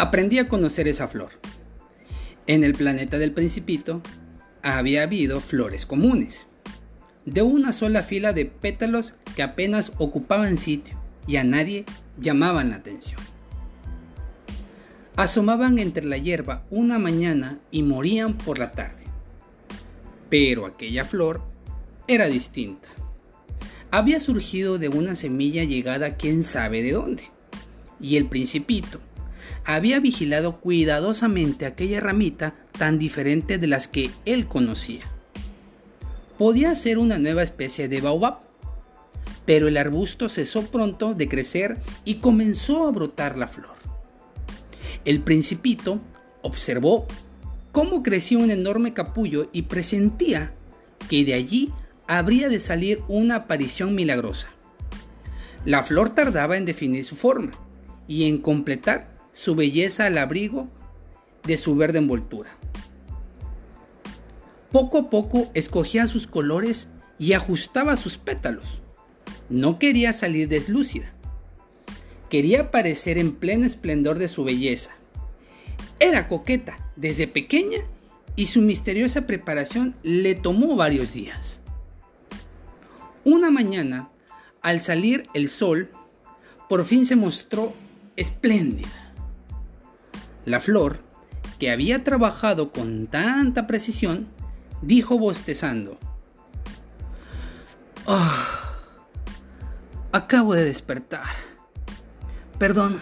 Aprendí a conocer esa flor. En el planeta del principito había habido flores comunes, de una sola fila de pétalos que apenas ocupaban sitio y a nadie llamaban la atención. Asomaban entre la hierba una mañana y morían por la tarde. Pero aquella flor era distinta. Había surgido de una semilla llegada quién sabe de dónde. Y el principito había vigilado cuidadosamente aquella ramita tan diferente de las que él conocía. Podía ser una nueva especie de baobab, pero el arbusto cesó pronto de crecer y comenzó a brotar la flor. El principito observó cómo crecía un enorme capullo y presentía que de allí habría de salir una aparición milagrosa. La flor tardaba en definir su forma y en completar su belleza al abrigo de su verde envoltura. Poco a poco escogía sus colores y ajustaba sus pétalos. No quería salir deslúcida. Quería aparecer en pleno esplendor de su belleza. Era coqueta desde pequeña y su misteriosa preparación le tomó varios días. Una mañana, al salir el sol, por fin se mostró espléndida. La flor, que había trabajado con tanta precisión, dijo bostezando, oh, acabo de despertar. Perdón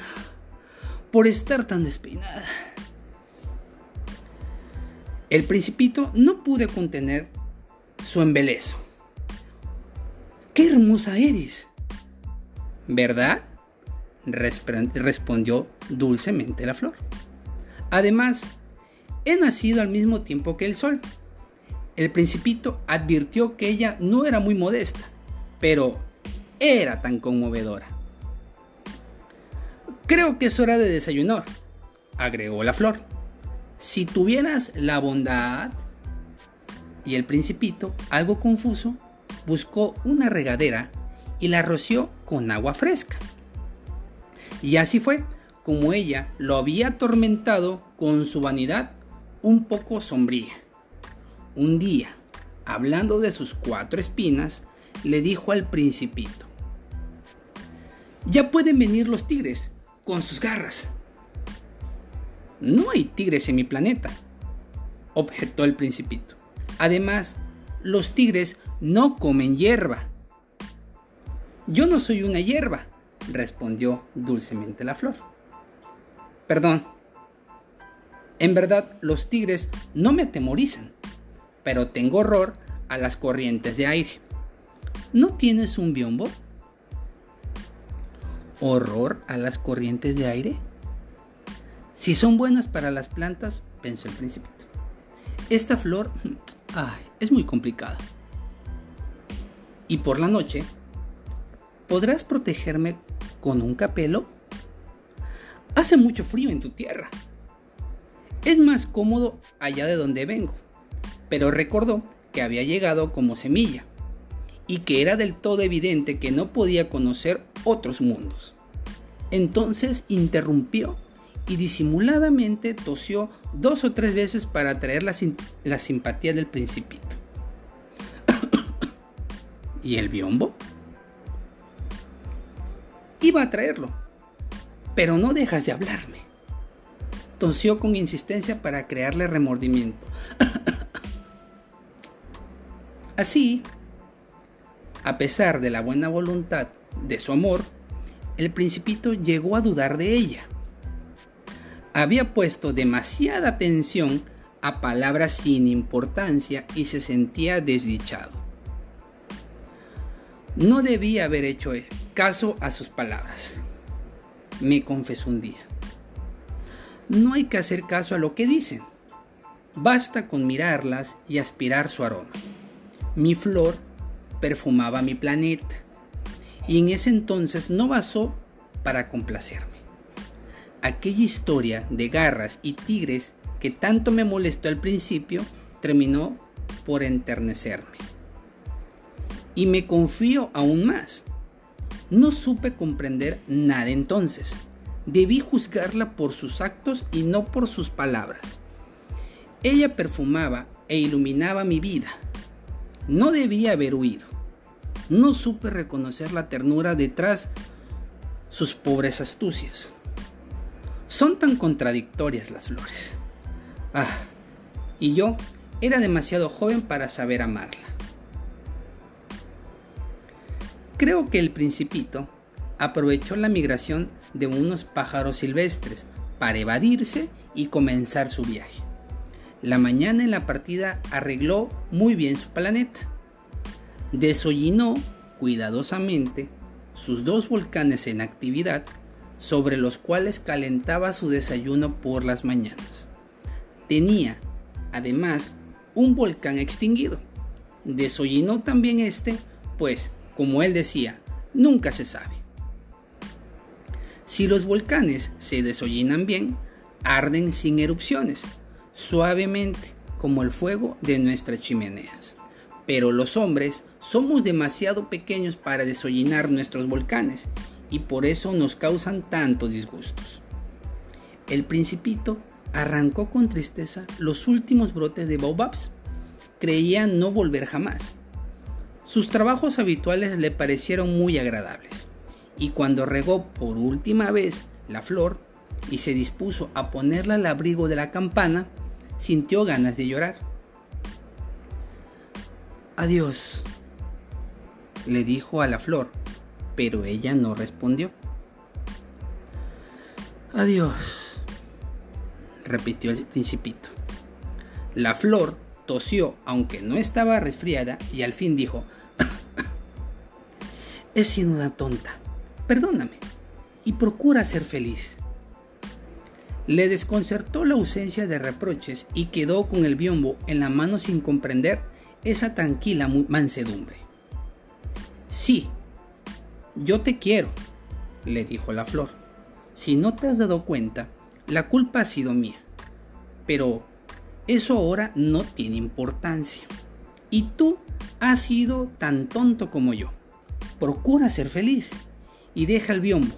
por estar tan despeinada. El principito no pude contener su embelezo. ¡Qué hermosa eres! ¿Verdad? respondió dulcemente la flor. Además, he nacido al mismo tiempo que el sol. El principito advirtió que ella no era muy modesta, pero era tan conmovedora. Creo que es hora de desayunar, agregó la flor. Si tuvieras la bondad... Y el principito, algo confuso, buscó una regadera y la roció con agua fresca. Y así fue como ella lo había atormentado con su vanidad un poco sombría. Un día, hablando de sus cuatro espinas, le dijo al principito, ya pueden venir los tigres con sus garras. No hay tigres en mi planeta, objetó el principito. Además, los tigres no comen hierba. Yo no soy una hierba, respondió dulcemente la flor. Perdón. En verdad, los tigres no me atemorizan, pero tengo horror a las corrientes de aire. ¿No tienes un biombo? ¿Horror a las corrientes de aire? Si son buenas para las plantas, pensó el principito. Esta flor es muy complicada. Y por la noche, ¿podrás protegerme con un capelo? Hace mucho frío en tu tierra. Es más cómodo allá de donde vengo. Pero recordó que había llegado como semilla y que era del todo evidente que no podía conocer otros mundos. Entonces interrumpió y disimuladamente tosió dos o tres veces para atraer la, la simpatía del principito. ¿Y el biombo? Iba a traerlo, pero no dejas de hablarme. Tosió con insistencia para crearle remordimiento. Así, a pesar de la buena voluntad de su amor, el principito llegó a dudar de ella. Había puesto demasiada atención a palabras sin importancia y se sentía desdichado. No debía haber hecho caso a sus palabras me confesó un día. No hay que hacer caso a lo que dicen. Basta con mirarlas y aspirar su aroma. Mi flor perfumaba mi planeta y en ese entonces no basó para complacerme. Aquella historia de garras y tigres que tanto me molestó al principio terminó por enternecerme. Y me confío aún más no supe comprender nada entonces, Debí juzgarla por sus actos y no por sus palabras. Ella perfumaba e iluminaba mi vida. No debía haber huido. No supe reconocer la ternura detrás sus pobres astucias. Son tan contradictorias las flores. Ah, y yo era demasiado joven para saber amarla. Creo que el principito aprovechó la migración de unos pájaros silvestres para evadirse y comenzar su viaje. La mañana en la partida arregló muy bien su planeta. Desollinó cuidadosamente sus dos volcanes en actividad sobre los cuales calentaba su desayuno por las mañanas. Tenía, además, un volcán extinguido. Desollinó también este, pues, como él decía, nunca se sabe. Si los volcanes se desollinan bien, arden sin erupciones, suavemente, como el fuego de nuestras chimeneas. Pero los hombres somos demasiado pequeños para desollinar nuestros volcanes y por eso nos causan tantos disgustos. El principito arrancó con tristeza los últimos brotes de baobabs. Creía no volver jamás. Sus trabajos habituales le parecieron muy agradables y cuando regó por última vez la flor y se dispuso a ponerla al abrigo de la campana, sintió ganas de llorar. Adiós, le dijo a la flor, pero ella no respondió. Adiós, repitió el principito. La flor tosió, aunque no estaba resfriada, y al fin dijo, He sido una tonta perdóname y procura ser feliz. Le desconcertó la ausencia de reproches y quedó con el biombo en la mano sin comprender esa tranquila mansedumbre. Sí, yo te quiero, le dijo la flor. Si no te has dado cuenta, la culpa ha sido mía. Pero eso ahora no tiene importancia. Y tú has sido tan tonto como yo. Procura ser feliz y deja el biombo.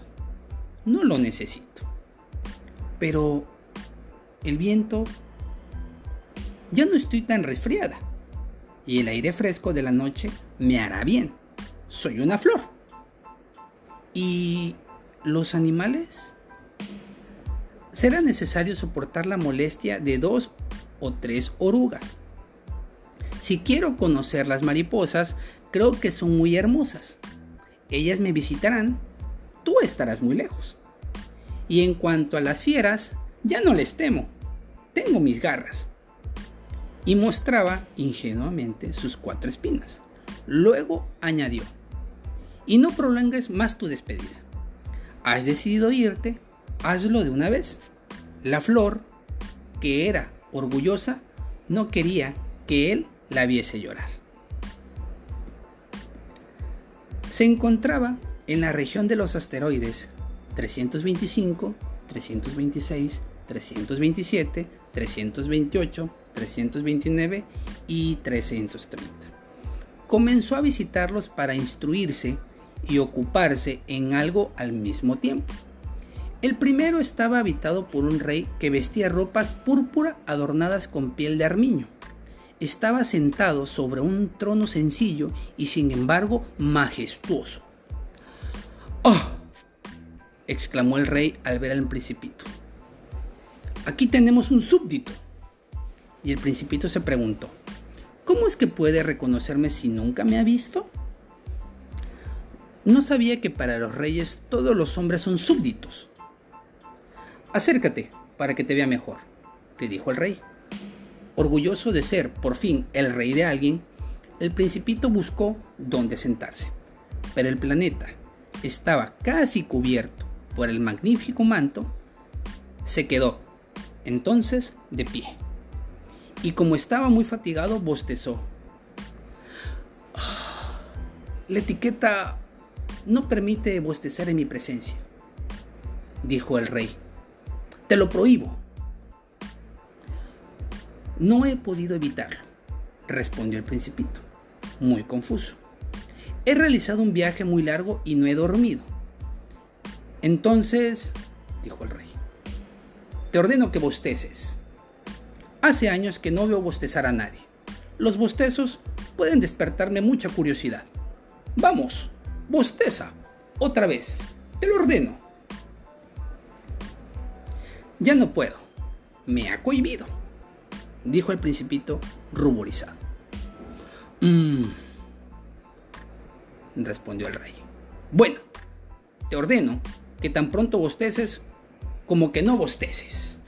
No lo necesito. Pero el viento ya no estoy tan resfriada y el aire fresco de la noche me hará bien. Soy una flor. ¿Y los animales? Será necesario soportar la molestia de dos o tres orugas. Si quiero conocer las mariposas, creo que son muy hermosas. Ellas me visitarán tú estarás muy lejos. Y en cuanto a las fieras, ya no les temo, tengo mis garras. Y mostraba ingenuamente sus cuatro espinas. Luego añadió, y no prolongues más tu despedida. Has decidido irte, hazlo de una vez. La flor, que era orgullosa, no quería que él la viese llorar. Se encontraba en la región de los asteroides 325, 326, 327, 328, 329 y 330. Comenzó a visitarlos para instruirse y ocuparse en algo al mismo tiempo. El primero estaba habitado por un rey que vestía ropas púrpura adornadas con piel de armiño. Estaba sentado sobre un trono sencillo y sin embargo majestuoso. ¡Oh! exclamó el rey al ver al principito. Aquí tenemos un súbdito. Y el principito se preguntó, ¿cómo es que puede reconocerme si nunca me ha visto? No sabía que para los reyes todos los hombres son súbditos. Acércate para que te vea mejor, le dijo el rey. Orgulloso de ser por fin el rey de alguien, el principito buscó dónde sentarse. Pero el planeta, estaba casi cubierto por el magnífico manto, se quedó entonces de pie. Y como estaba muy fatigado, bostezó. La etiqueta no permite bostezar en mi presencia, dijo el rey. Te lo prohíbo. No he podido evitarlo, respondió el principito, muy confuso. He realizado un viaje muy largo y no he dormido. Entonces, dijo el rey. Te ordeno que bosteces. Hace años que no veo bostezar a nadie. Los bostezos pueden despertarme mucha curiosidad. Vamos, bosteza. Otra vez. Te lo ordeno. Ya no puedo. Me ha cohibido, dijo el principito ruborizado. Mmm, respondió el rey. Bueno, te ordeno que tan pronto bosteces como que no bosteces.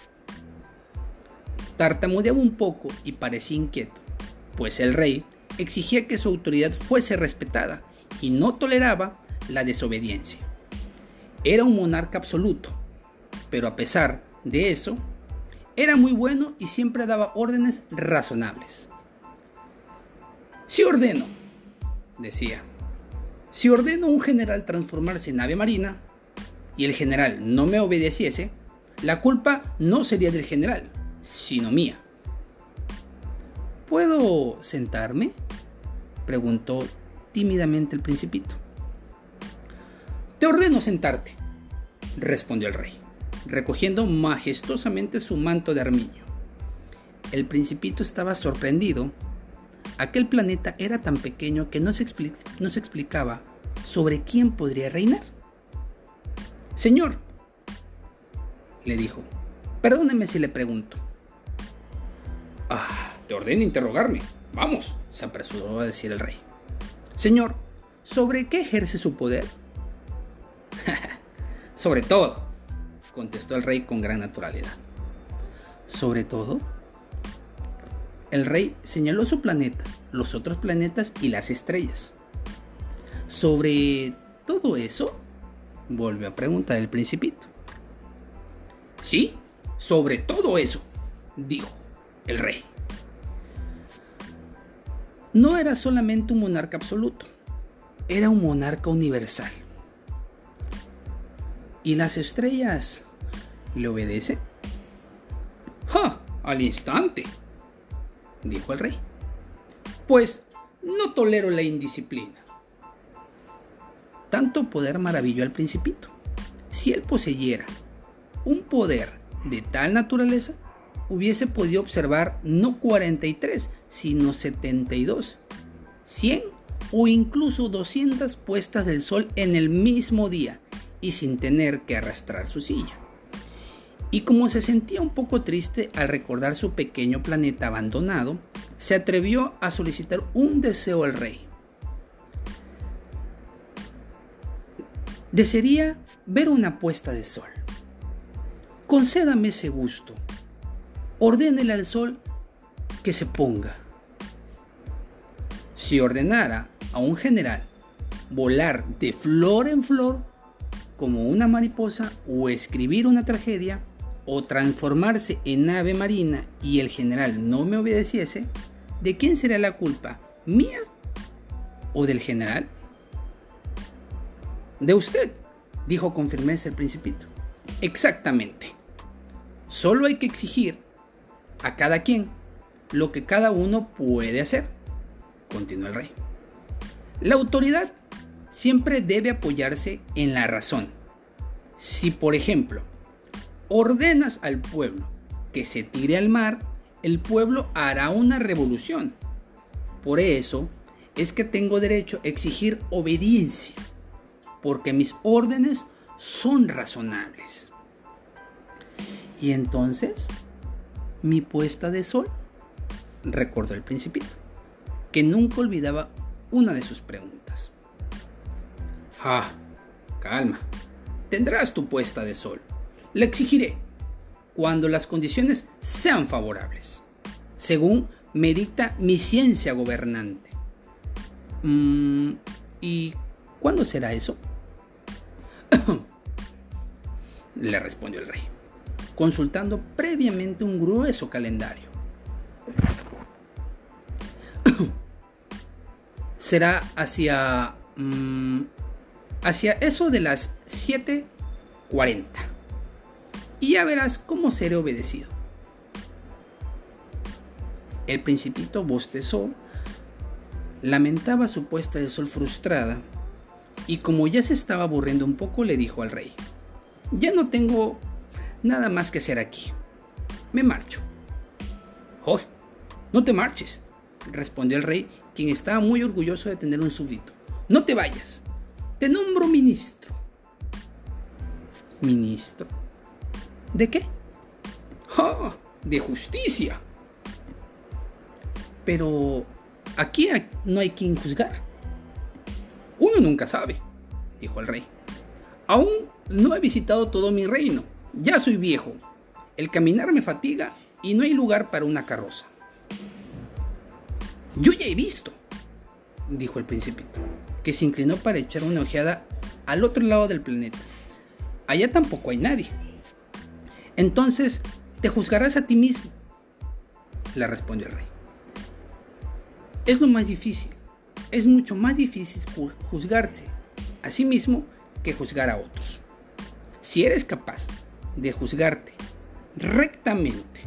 Tartamudeaba un poco y parecía inquieto, pues el rey exigía que su autoridad fuese respetada y no toleraba la desobediencia. Era un monarca absoluto, pero a pesar de eso, era muy bueno y siempre daba órdenes razonables. Si ordeno, decía, si ordeno a un general transformarse en ave marina y el general no me obedeciese, la culpa no sería del general, sino mía. ¿Puedo sentarme? preguntó tímidamente el principito. Te ordeno sentarte, respondió el rey, recogiendo majestuosamente su manto de armiño. El principito estaba sorprendido Aquel planeta era tan pequeño que no se, explicaba sobre quién podría reinar. Señor, le dijo, perdóneme si le pregunto. Ah, te ordeno interrogarme. Vamos, se apresuró a decir el rey. Señor, ¿sobre qué ejerce su poder? sobre todo, contestó el rey con gran naturalidad. ¿Sobre todo? El rey señaló su planeta, los otros planetas y las estrellas. Sobre todo eso, volvió a preguntar el principito. Sí, sobre todo eso, dijo el rey. No era solamente un monarca absoluto, era un monarca universal. ¿Y las estrellas le obedecen? ¡Ja! Al instante, dijo el rey. Pues no tolero la indisciplina. Tanto poder maravilló al principito. Si él poseyera un poder de tal naturaleza, hubiese podido observar no 43, sino 72, 100 o incluso 200 puestas del sol en el mismo día y sin tener que arrastrar su silla y como se sentía un poco triste al recordar su pequeño planeta abandonado, se atrevió a solicitar un deseo al rey. Desearía ver una puesta de sol. Concédame ese gusto. Ordénele al sol que se ponga. Si ordenara a un general volar de flor en flor como una mariposa o escribir una tragedia, o transformarse en ave marina y el general no me obedeciese, ¿de quién será la culpa? ¿Mía o del general? De usted, dijo con firmeza el principito. Exactamente. Solo hay que exigir a cada quien lo que cada uno puede hacer, continuó el rey. La autoridad siempre debe apoyarse en la razón. Si, por ejemplo, ordenas al pueblo que se tire al mar, el pueblo hará una revolución. Por eso es que tengo derecho a exigir obediencia, porque mis órdenes son razonables. Y entonces, mi puesta de sol, recordó el principito, que nunca olvidaba una de sus preguntas. Ah, calma, tendrás tu puesta de sol la exigiré cuando las condiciones sean favorables, según me dicta mi ciencia gobernante. Mm, ¿Y cuándo será eso? Le respondió el rey, consultando previamente un grueso calendario. será hacia, mm, hacia eso de las 7.40 y ya verás cómo seré obedecido. El principito bostezó, lamentaba su puesta de sol frustrada y como ya se estaba aburriendo un poco le dijo al rey, Ya no tengo nada más que hacer aquí. Me marcho. ¡Oh! No te marches, respondió el rey, quien estaba muy orgulloso de tener un súbdito. No te vayas. Te nombro ministro. ¿Ministro? ¿De qué? ¡Oh! De justicia. Pero aquí no hay quien juzgar. Uno nunca sabe, dijo el rey. Aún no he visitado todo mi reino. Ya soy viejo. El caminar me fatiga y no hay lugar para una carroza. Yo ya he visto, dijo el principito, que se inclinó para echar una ojeada al otro lado del planeta. Allá tampoco hay nadie. Entonces, te juzgarás a ti mismo, le respondió el rey. Es lo más difícil. Es mucho más difícil juzgarse a sí mismo que juzgar a otros. Si eres capaz de juzgarte rectamente,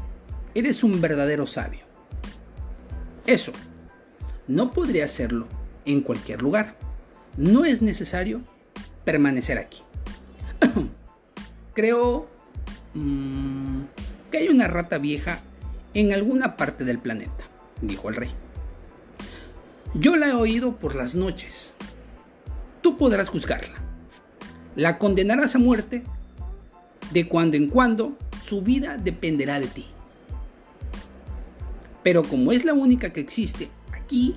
eres un verdadero sabio. Eso no podría hacerlo en cualquier lugar. No es necesario permanecer aquí. Creo mm, que hay una rata vieja en alguna parte del planeta, dijo el rey. Yo la he oído por las noches. Tú podrás juzgarla. La condenarás a muerte. De cuando en cuando, su vida dependerá de ti. Pero como es la única que existe aquí,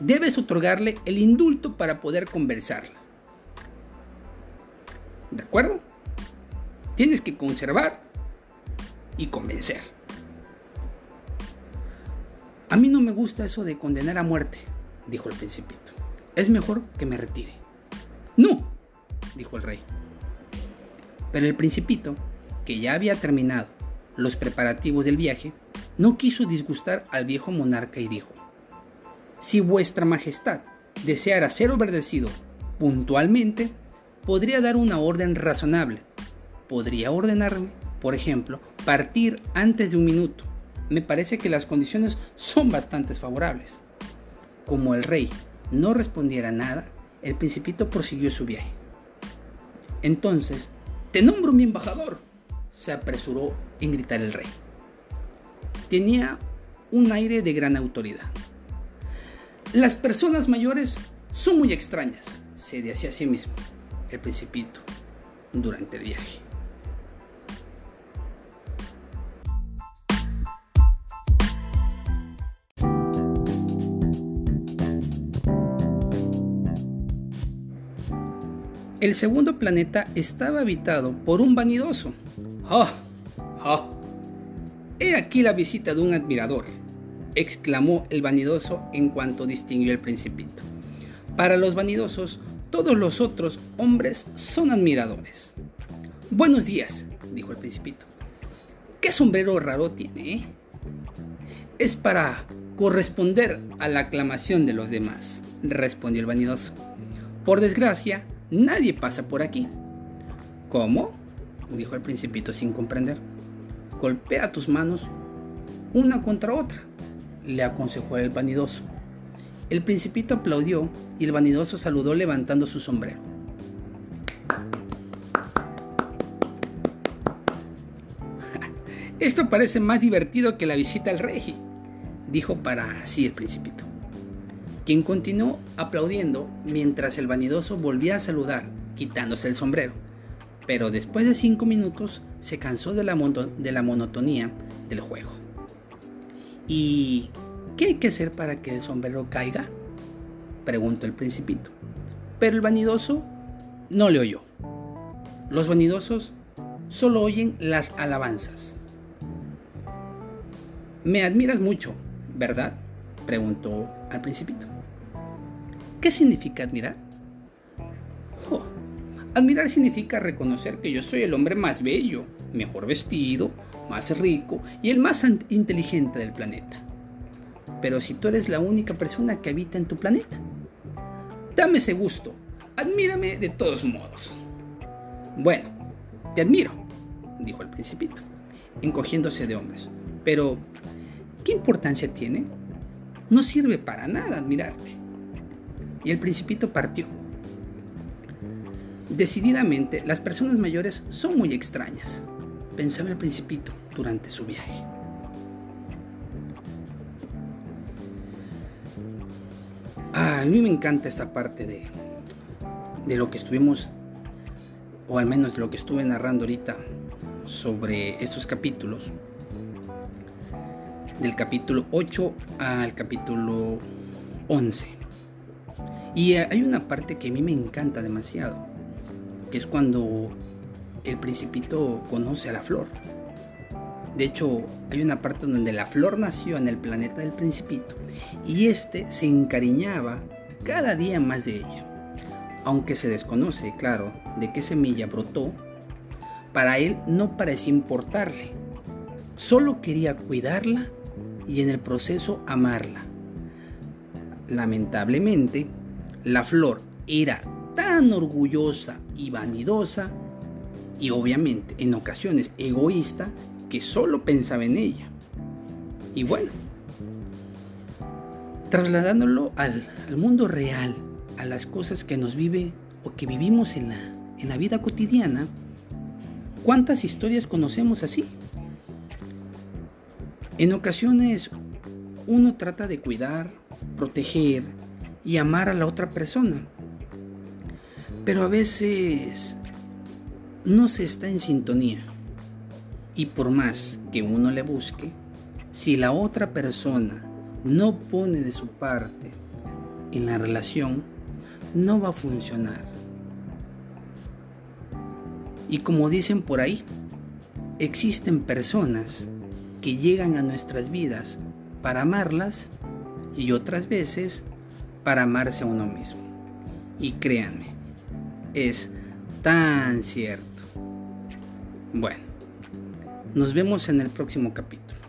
debes otorgarle el indulto para poder conversarla. ¿De acuerdo? Tienes que conservar y convencer. A mí no me gusta eso de condenar a muerte, dijo el principito. Es mejor que me retire. No, dijo el rey. Pero el principito, que ya había terminado los preparativos del viaje, no quiso disgustar al viejo monarca y dijo, si vuestra majestad deseara ser obedecido puntualmente, podría dar una orden razonable. Podría ordenarme, por ejemplo, partir antes de un minuto me parece que las condiciones son bastante favorables. Como el rey no respondiera nada, el principito prosiguió su viaje. Entonces, te nombro mi embajador, se apresuró en gritar el rey. Tenía un aire de gran autoridad. Las personas mayores son muy extrañas, se decía a sí mismo el principito durante el viaje. El segundo planeta estaba habitado por un vanidoso. ¡Ah! ¡Ah! He aquí la visita de un admirador, exclamó el vanidoso en cuanto distinguió el principito. Para los vanidosos, todos los otros hombres son admiradores. Buenos días, dijo el principito. ¿Qué sombrero raro tiene? Eh? Es para corresponder a la aclamación de los demás, respondió el vanidoso. Por desgracia, Nadie pasa por aquí. ¿Cómo? dijo el principito sin comprender. Golpea tus manos una contra otra, le aconsejó el vanidoso. El principito aplaudió y el vanidoso saludó levantando su sombrero. Esto parece más divertido que la visita al rey, dijo para sí el principito quien continuó aplaudiendo mientras el vanidoso volvía a saludar, quitándose el sombrero. Pero después de cinco minutos se cansó de la, de la monotonía del juego. ¿Y qué hay que hacer para que el sombrero caiga? preguntó el principito. Pero el vanidoso no le oyó. Los vanidosos solo oyen las alabanzas. Me admiras mucho, ¿verdad? preguntó al principito. ¿Qué significa admirar? Admirar significa reconocer que yo soy el hombre más bello, mejor vestido, más rico y el más inteligente del planeta. Pero si tú eres la única persona que habita en tu planeta, dame ese gusto, admírame de todos modos. Bueno, te admiro, dijo el principito, encogiéndose de hombres. Pero, ¿qué importancia tiene? No sirve para nada admirarte y el principito partió. Decididamente, las personas mayores son muy extrañas, pensaba el principito durante su viaje. Ah, a mí me encanta esta parte de, de lo que estuvimos, o al menos lo que estuve narrando ahorita sobre estos capítulos, del capítulo 8 al capítulo 11. Y hay una parte que a mí me encanta demasiado, que es cuando el principito conoce a la flor. De hecho, hay una parte donde la flor nació en el planeta del principito y este se encariñaba cada día más de ella. Aunque se desconoce, claro, de qué semilla brotó, para él no parecía importarle. Solo quería cuidarla y en el proceso amarla. Lamentablemente, la flor era tan orgullosa y vanidosa y obviamente en ocasiones egoísta que solo pensaba en ella. Y bueno, trasladándolo al, mundo real, a las cosas que nos vive o que vivimos en la, en la vida cotidiana, ¿cuántas historias conocemos así? En ocasiones uno trata de cuidar, proteger y amar a la otra persona, pero a veces no se está en sintonía. Y por más que uno le busque, si la otra persona no pone de su parte en la relación, no va a funcionar. Y como dicen por ahí, existen personas que llegan a nuestras vidas para amarlas y otras veces para amarse a uno mismo. Y créanme, es tan cierto. Bueno, nos vemos en el próximo capítulo.